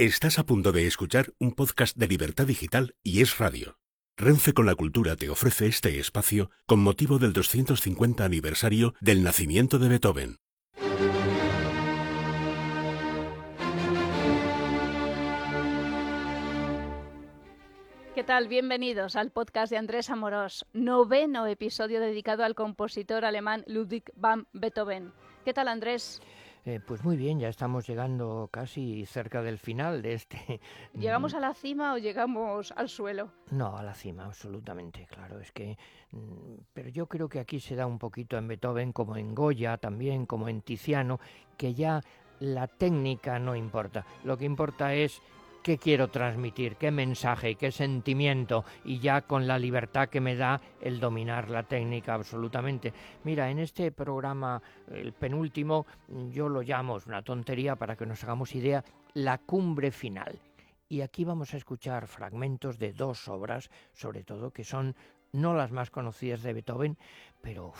Estás a punto de escuchar un podcast de Libertad Digital y Es Radio. Renfe con la Cultura te ofrece este espacio con motivo del 250 aniversario del nacimiento de Beethoven. ¿Qué tal? Bienvenidos al podcast de Andrés Amorós, noveno episodio dedicado al compositor alemán Ludwig van Beethoven. ¿Qué tal, Andrés? Eh, pues muy bien, ya estamos llegando casi cerca del final de este. ¿Llegamos a la cima o llegamos al suelo? No, a la cima, absolutamente, claro. Es que. Mm, pero yo creo que aquí se da un poquito en Beethoven, como en Goya también, como en Tiziano, que ya la técnica no importa. Lo que importa es qué quiero transmitir, qué mensaje, qué sentimiento, y ya con la libertad que me da el dominar la técnica absolutamente. Mira, en este programa, el penúltimo, yo lo llamo, es una tontería para que nos hagamos idea, la cumbre final. Y aquí vamos a escuchar fragmentos de dos obras, sobre todo que son no las más conocidas de Beethoven, pero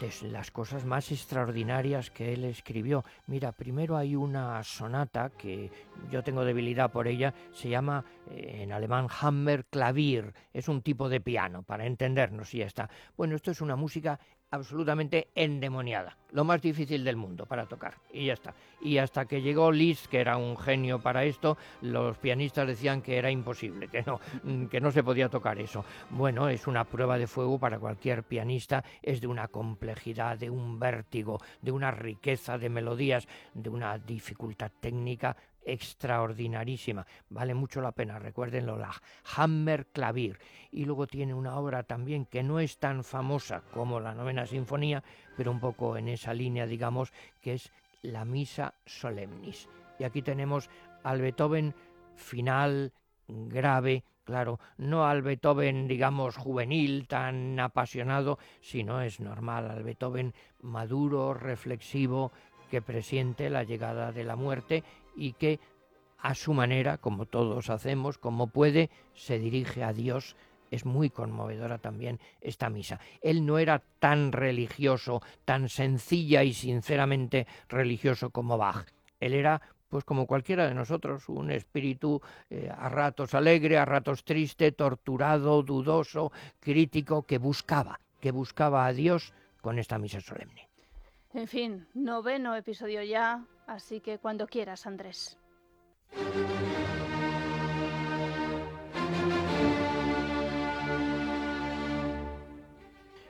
de las cosas más extraordinarias que él escribió. Mira, primero hay una sonata que yo tengo debilidad por ella, se llama eh, en alemán Hammerklavier, es un tipo de piano, para entendernos y ya está. Bueno, esto es una música absolutamente endemoniada, lo más difícil del mundo para tocar, y ya está. Y hasta que llegó Liszt, que era un genio para esto, los pianistas decían que era imposible, que no, mm, que no se podía tocar eso. Bueno, es una prueba de fuego para cualquier pianista, es de una complejidad, de un vértigo, de una riqueza de melodías, de una dificultad técnica extraordinarísima. Vale mucho la pena, recuérdenlo, la Hammer Clavier. Y luego tiene una obra también que no es tan famosa como la novena sinfonía, pero un poco en esa línea, digamos, que es la Misa Solemnis. Y aquí tenemos al Beethoven final, grave, claro, no al Beethoven, digamos, juvenil, tan apasionado, sino es normal, al Beethoven maduro, reflexivo, que presiente la llegada de la muerte y que a su manera, como todos hacemos, como puede, se dirige a Dios. Es muy conmovedora también esta misa. Él no era tan religioso, tan sencilla y sinceramente religioso como Bach. Él era pues como cualquiera de nosotros, un espíritu eh, a ratos alegre, a ratos triste, torturado, dudoso, crítico, que buscaba, que buscaba a Dios con esta misa solemne. En fin, noveno episodio ya, así que cuando quieras, Andrés.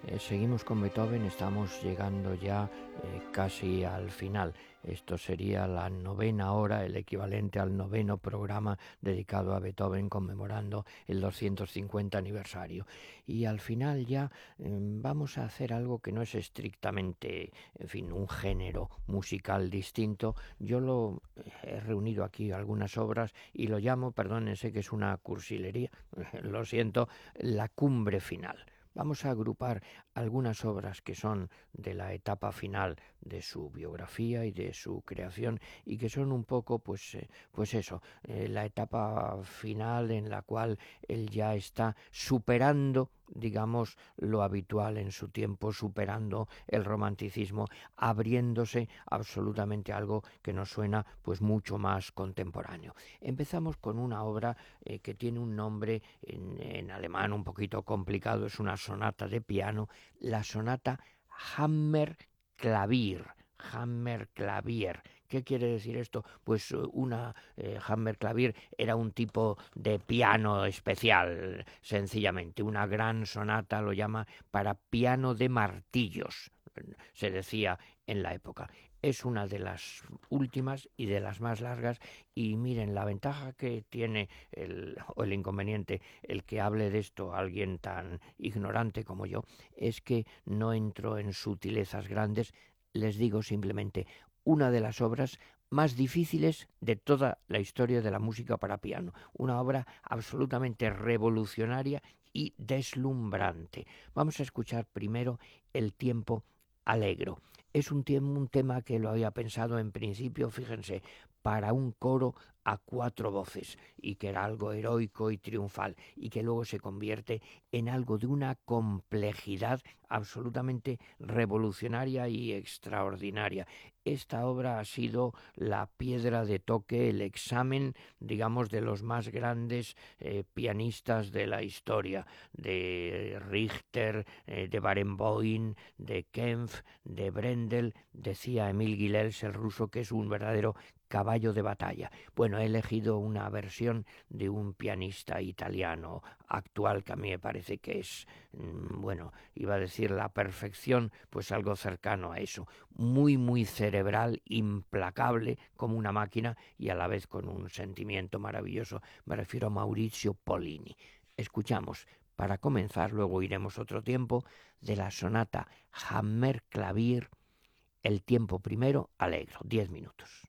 Eh, seguimos con Beethoven, estamos llegando ya eh, casi al final. Esto sería la novena hora, el equivalente al noveno programa dedicado a Beethoven conmemorando el 250 aniversario. Y al final ya em, vamos a hacer algo que no es estrictamente, en fin, un género musical distinto. Yo lo he reunido aquí algunas obras y lo llamo, perdónense que es una cursilería, lo siento, la cumbre final. Vamos a agrupar algunas obras que son de la etapa final de su biografía y de su creación y que son un poco pues eh, pues eso eh, la etapa final en la cual él ya está superando digamos, lo habitual en su tiempo, superando el romanticismo, abriéndose absolutamente algo que nos suena pues mucho más contemporáneo. Empezamos con una obra eh, que tiene un nombre en, en alemán un poquito complicado, es una sonata de piano, la sonata Hammer Klavier, Hammer Clavier ¿Qué quiere decir esto? Pues eh, una eh, Hammerklavier era un tipo de piano especial, sencillamente, una gran sonata lo llama para piano de martillos, se decía en la época. Es una de las últimas y de las más largas y miren la ventaja que tiene el, o el inconveniente el que hable de esto alguien tan ignorante como yo es que no entro en sutilezas grandes, les digo simplemente una de las obras más difíciles de toda la historia de la música para piano, una obra absolutamente revolucionaria y deslumbrante. Vamos a escuchar primero el tiempo alegro. Es un, un tema que lo había pensado en principio, fíjense, para un coro a cuatro voces y que era algo heroico y triunfal y que luego se convierte en algo de una complejidad absolutamente revolucionaria y extraordinaria. Esta obra ha sido la piedra de toque, el examen, digamos, de los más grandes eh, pianistas de la historia, de Richter, eh, de Barenboim, de Kempf, de Brendel, decía Emil Gilels, el ruso, que es un verdadero caballo de batalla. Bueno, he elegido una versión de un pianista italiano actual que a mí me parece que es, mm, bueno, iba a decir la perfección, pues algo cercano a eso, muy, muy cerebral, implacable como una máquina y a la vez con un sentimiento maravilloso. Me refiero a Maurizio Polini. Escuchamos, para comenzar, luego iremos otro tiempo, de la sonata Hammer Clavier, el tiempo primero, alegro, diez minutos.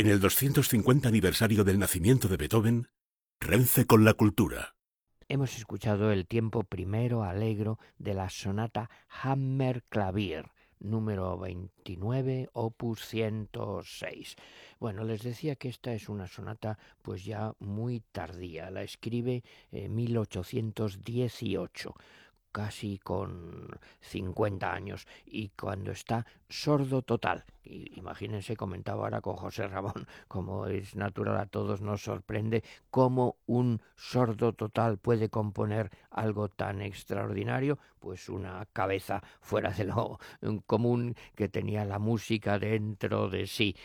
En el 250 aniversario del nacimiento de Beethoven, Renfe con la cultura. Hemos escuchado el tiempo primero alegro de la sonata Hammer Clavier, número 29, opus 106. Bueno, les decía que esta es una sonata pues ya muy tardía, la escribe en 1818 casi con 50 años y cuando está sordo total. Y imagínense, comentaba ahora con José Ramón, como es natural a todos, nos sorprende cómo un sordo total puede componer algo tan extraordinario, pues una cabeza fuera de lo común que tenía la música dentro de sí.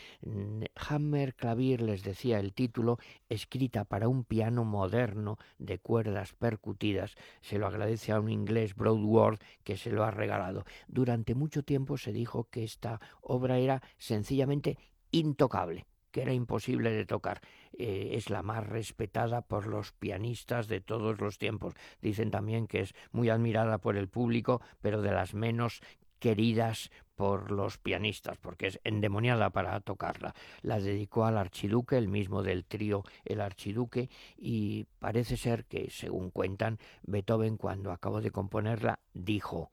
Hammer Clavier, les decía el título, escrita para un piano moderno de cuerdas percutidas, se lo agradece a un inglés, Broadworth, que se lo ha regalado. Durante mucho tiempo se dijo que esta obra era sencillamente intocable que era imposible de tocar. Eh, es la más respetada por los pianistas de todos los tiempos. Dicen también que es muy admirada por el público, pero de las menos queridas por los pianistas, porque es endemoniada para tocarla. La dedicó al archiduque, el mismo del trío El Archiduque, y parece ser que, según cuentan, Beethoven cuando acabó de componerla dijo,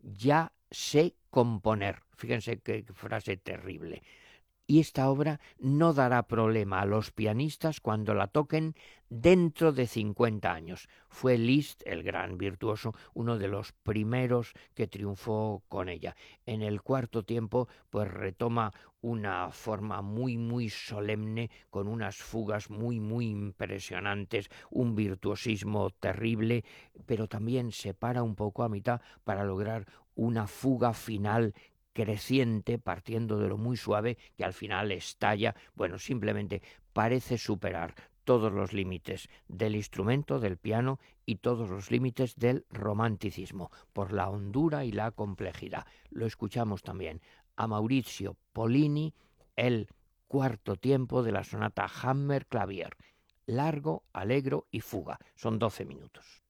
ya sé componer. Fíjense qué frase terrible y esta obra no dará problema a los pianistas cuando la toquen dentro de 50 años. Fue Liszt, el gran virtuoso, uno de los primeros que triunfó con ella. En el cuarto tiempo, pues retoma una forma muy, muy solemne, con unas fugas muy, muy impresionantes, un virtuosismo terrible, pero también se para un poco a mitad para lograr una fuga final creciente, partiendo de lo muy suave, que al final estalla, bueno, simplemente parece superar todos los límites del instrumento, del piano y todos los límites del romanticismo, por la hondura y la complejidad. Lo escuchamos también a Maurizio Polini, el cuarto tiempo de la sonata Hammer Clavier, largo, alegro y fuga. Son doce minutos.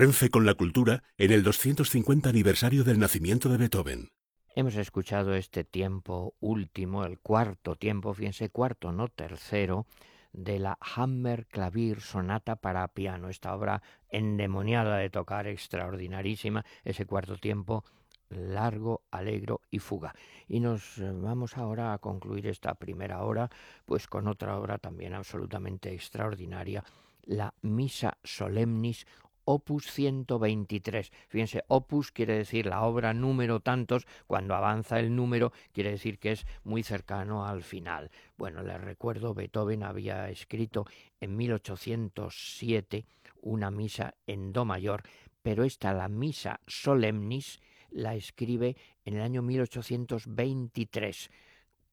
Renfe con la cultura en el 250 aniversario del nacimiento de Beethoven. Hemos escuchado este tiempo último, el cuarto tiempo, fíjense, cuarto, no tercero, de la Hammer Clavir Sonata para piano, esta obra endemoniada de tocar, extraordinarísima, ese cuarto tiempo largo, alegro y fuga. Y nos eh, vamos ahora a concluir esta primera hora, pues con otra obra también absolutamente extraordinaria, la Misa Solemnis Opus 123. Fíjense, opus quiere decir la obra número tantos, cuando avanza el número quiere decir que es muy cercano al final. Bueno, les recuerdo, Beethoven había escrito en 1807 una misa en Do mayor, pero esta, la misa solemnis, la escribe en el año 1823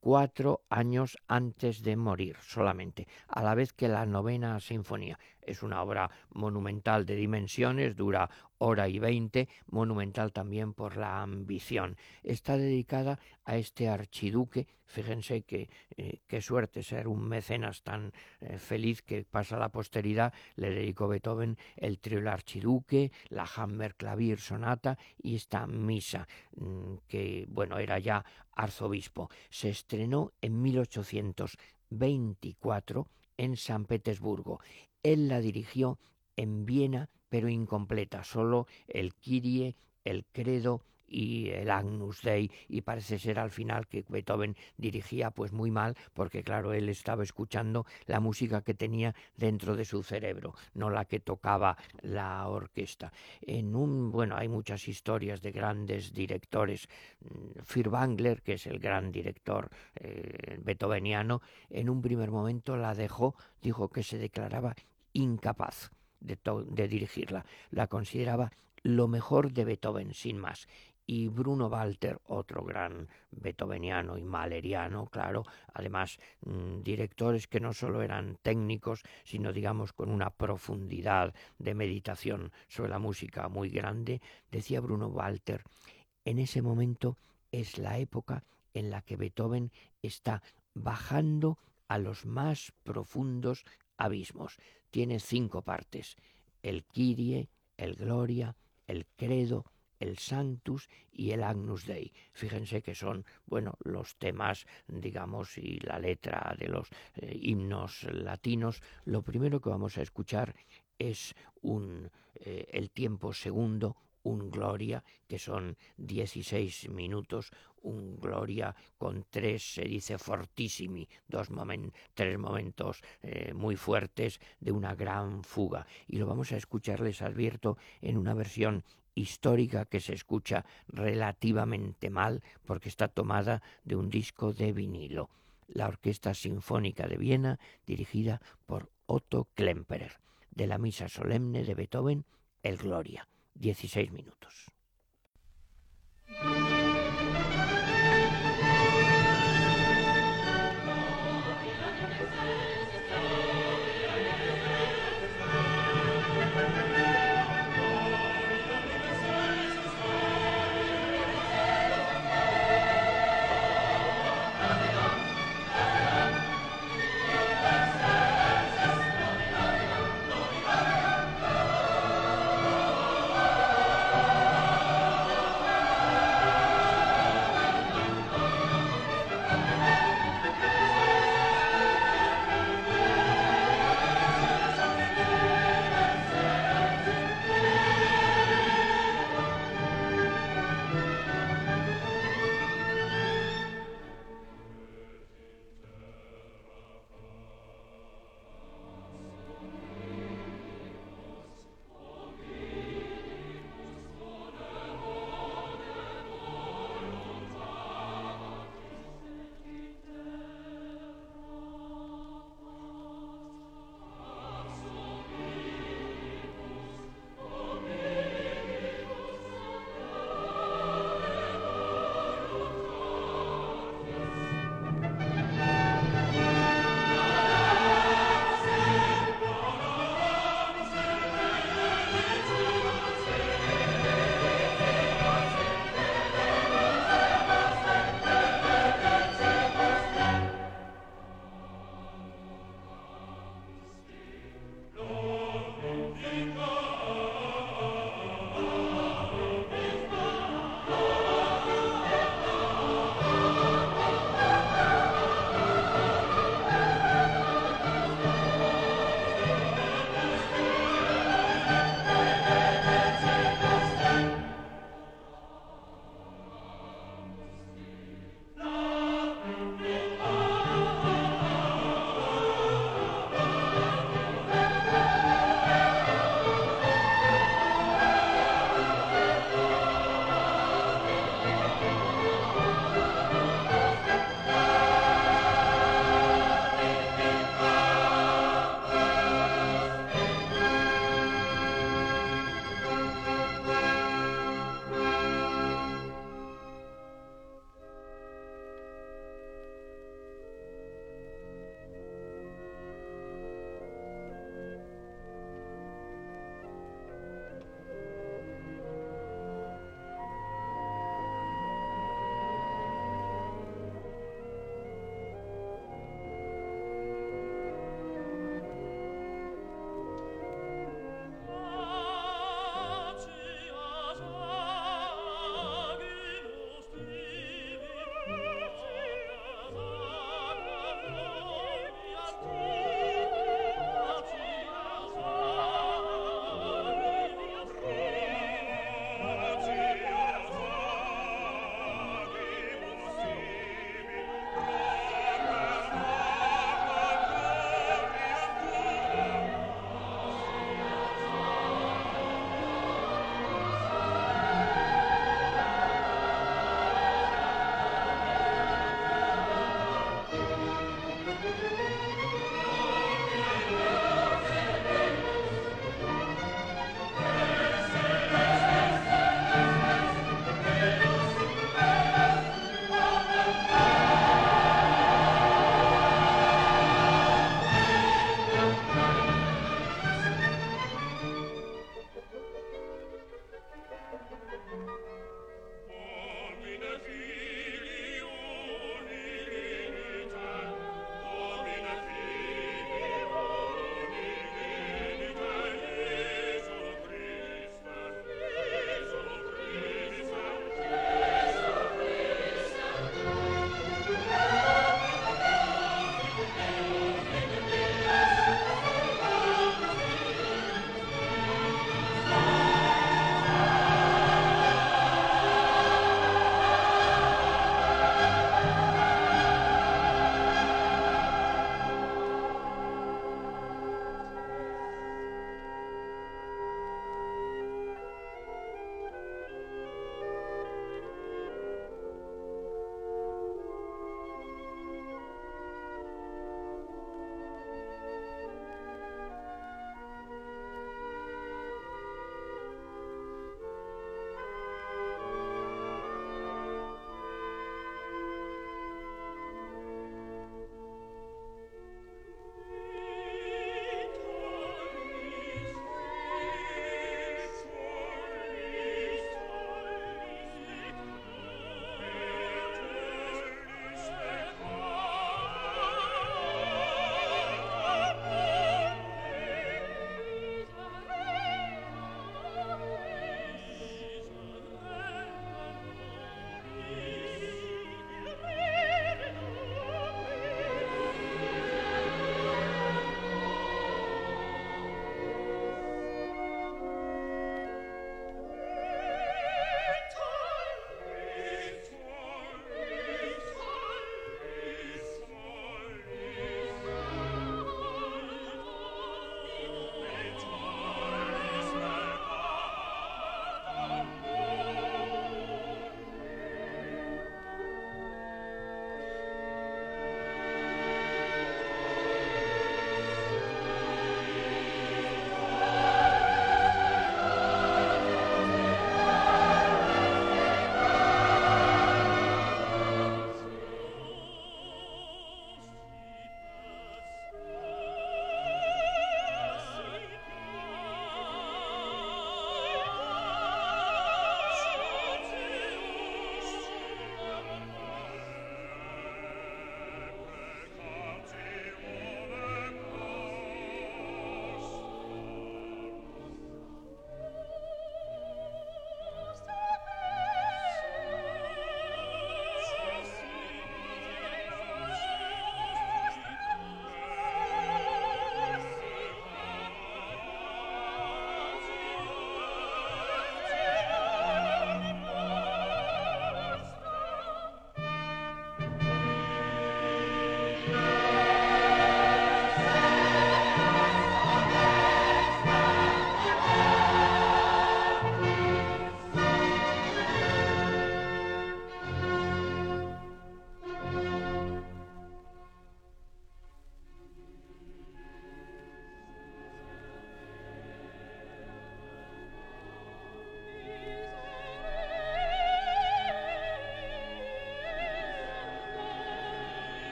cuatro años antes de morir solamente, a la vez que la novena sinfonía. Es una obra monumental de dimensiones, dura hora y veinte, monumental también por la ambición. Está dedicada a este archiduque, fíjense que eh, qué suerte ser un mecenas tan eh, feliz que pasa a la posteridad, le dedicó Beethoven el trío El archiduque, la Hammer Clavier Sonata y esta misa, mm, que bueno, era ya arzobispo. Se estrenó en 1824 en San Petersburgo. Él la dirigió en Viena pero incompleta, solo el Kyrie, el Credo y el Agnus Dei y parece ser al final que Beethoven dirigía pues muy mal porque claro él estaba escuchando la música que tenía dentro de su cerebro no la que tocaba la orquesta en un bueno hay muchas historias de grandes directores mm, Furtwängler que es el gran director eh, beethoveniano en un primer momento la dejó dijo que se declaraba incapaz de, dirigirla. La consideraba lo mejor de Beethoven, sin más. Y Bruno Walter, otro gran beethoveniano y maleriano, claro, además mm, directores que no solo eran técnicos, sino digamos con una profundidad de meditación sobre la música muy grande, decía Bruno Walter, en ese momento es la época en la que Beethoven está bajando a los más profundos abismos. Tiene cinco partes, el Kyrie, el Gloria, el Credo, el Sanctus y el Agnus Dei. Fíjense que son, bueno, los temas, digamos, y la letra de los eh, himnos latinos. Lo primero que vamos a escuchar es un, eh, el tiempo segundo, un Gloria, que son 16 minutos, un Gloria con tres, se dice fortissimi, dos tres momentos eh, muy fuertes de una gran fuga. Y lo vamos a escuchar, les advierto, en una versión histórica que se escucha relativamente mal porque está tomada de un disco de vinilo. La Orquesta Sinfónica de Viena, dirigida por Otto Klemperer, de la Misa Solemne de Beethoven, el Gloria. 16 minutos.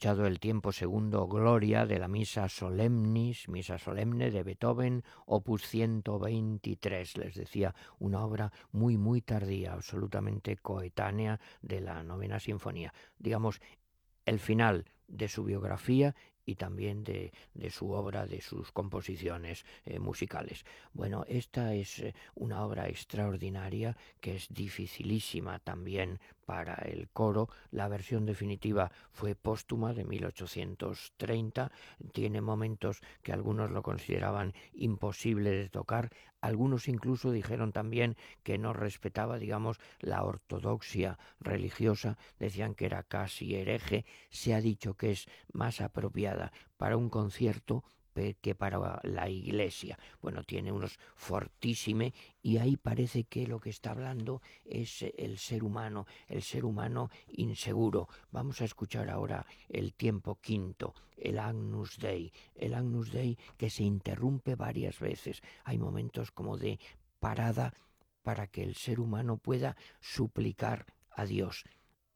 Escuchado el tiempo segundo Gloria de la Misa Solemnis, Misa Solemne de Beethoven, opus 123, les decía, una obra muy, muy tardía, absolutamente coetánea de la novena sinfonía. Digamos, el final de su biografía y también de, de, su obra, de sus composiciones eh, musicales. Bueno, esta es eh, una obra extraordinaria que es dificilísima también para el coro. La versión definitiva fue póstuma de 1830. Tiene momentos que algunos lo consideraban imposible de tocar. Algunos incluso dijeron también que no respetaba, digamos, la ortodoxia religiosa. Decían que era casi hereje. Se ha dicho que es más apropiada para un concierto que para la iglesia. Bueno, tiene unos fortísime y ahí parece que lo que está hablando es el ser humano, el ser humano inseguro. Vamos a escuchar ahora el tiempo quinto, el Agnus Dei, el Agnus Dei que se interrumpe varias veces. Hay momentos como de parada para que el ser humano pueda suplicar a Dios.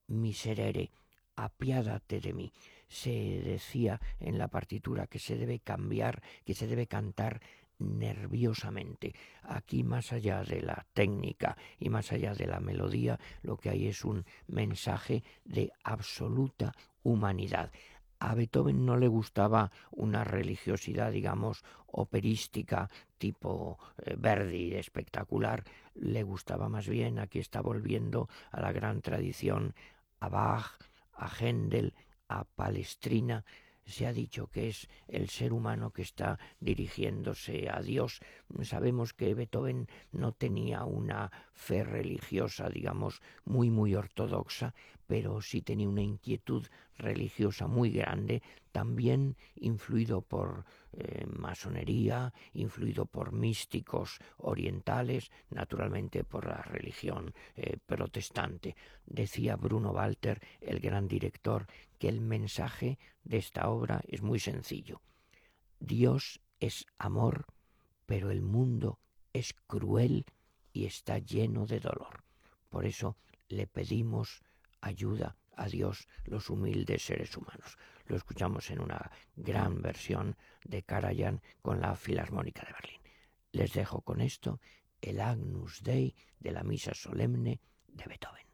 Miserere, apiádate de mí se decía en la partitura que se debe cambiar, que se debe cantar nerviosamente. Aquí más allá de la técnica y más allá de la melodía, lo que hay es un mensaje de absoluta humanidad. A Beethoven no le gustaba una religiosidad, digamos, operística tipo eh, Verdi, espectacular. Le gustaba más bien, aquí está volviendo a la gran tradición, a Bach, a Händel, a Palestrina, se ha dicho que es el ser humano que está dirigiéndose a Dios. Sabemos que Beethoven no tenía una fe religiosa, digamos, muy, muy ortodoxa, pero sí tenía una inquietud religiosa muy grande, también influido por eh, masonería, influido por místicos orientales, naturalmente por la religión eh, protestante. Decía Bruno Walter, el gran director, que el mensaje de esta obra es muy sencillo. Dios es amor, pero el mundo es cruel y está lleno de dolor. Por eso le pedimos ayuda a Dios los humildes seres humanos. Lo escuchamos en una gran versión de Karajan con la Filarmónica de Berlín. Les dejo con esto el Agnus Dei de la Misa Solemne de Beethoven.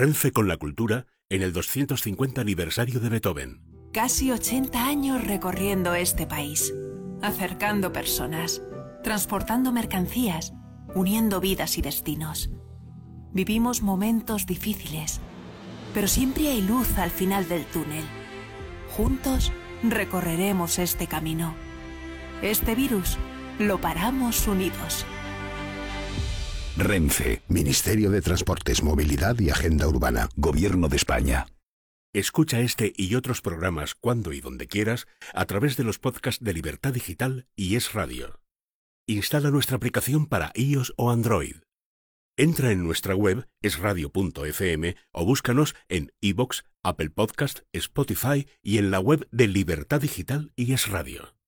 Renfe con la cultura en el 250 aniversario de Beethoven. Casi 80 años recorriendo este país, acercando personas, transportando mercancías, uniendo vidas y destinos. Vivimos momentos difíciles, pero siempre hay luz al final del túnel. Juntos recorreremos este camino. Este virus lo paramos unidos. Renfe, Ministerio de Transportes, Movilidad y Agenda Urbana, Gobierno de España. Escucha este y otros programas cuando y donde quieras a través de los podcasts de Libertad Digital y Es Radio. Instala nuestra aplicación para iOS o Android. Entra en nuestra web esradio.fm o búscanos en iBox, Apple Podcast, Spotify y en la web de Libertad Digital y Es Radio.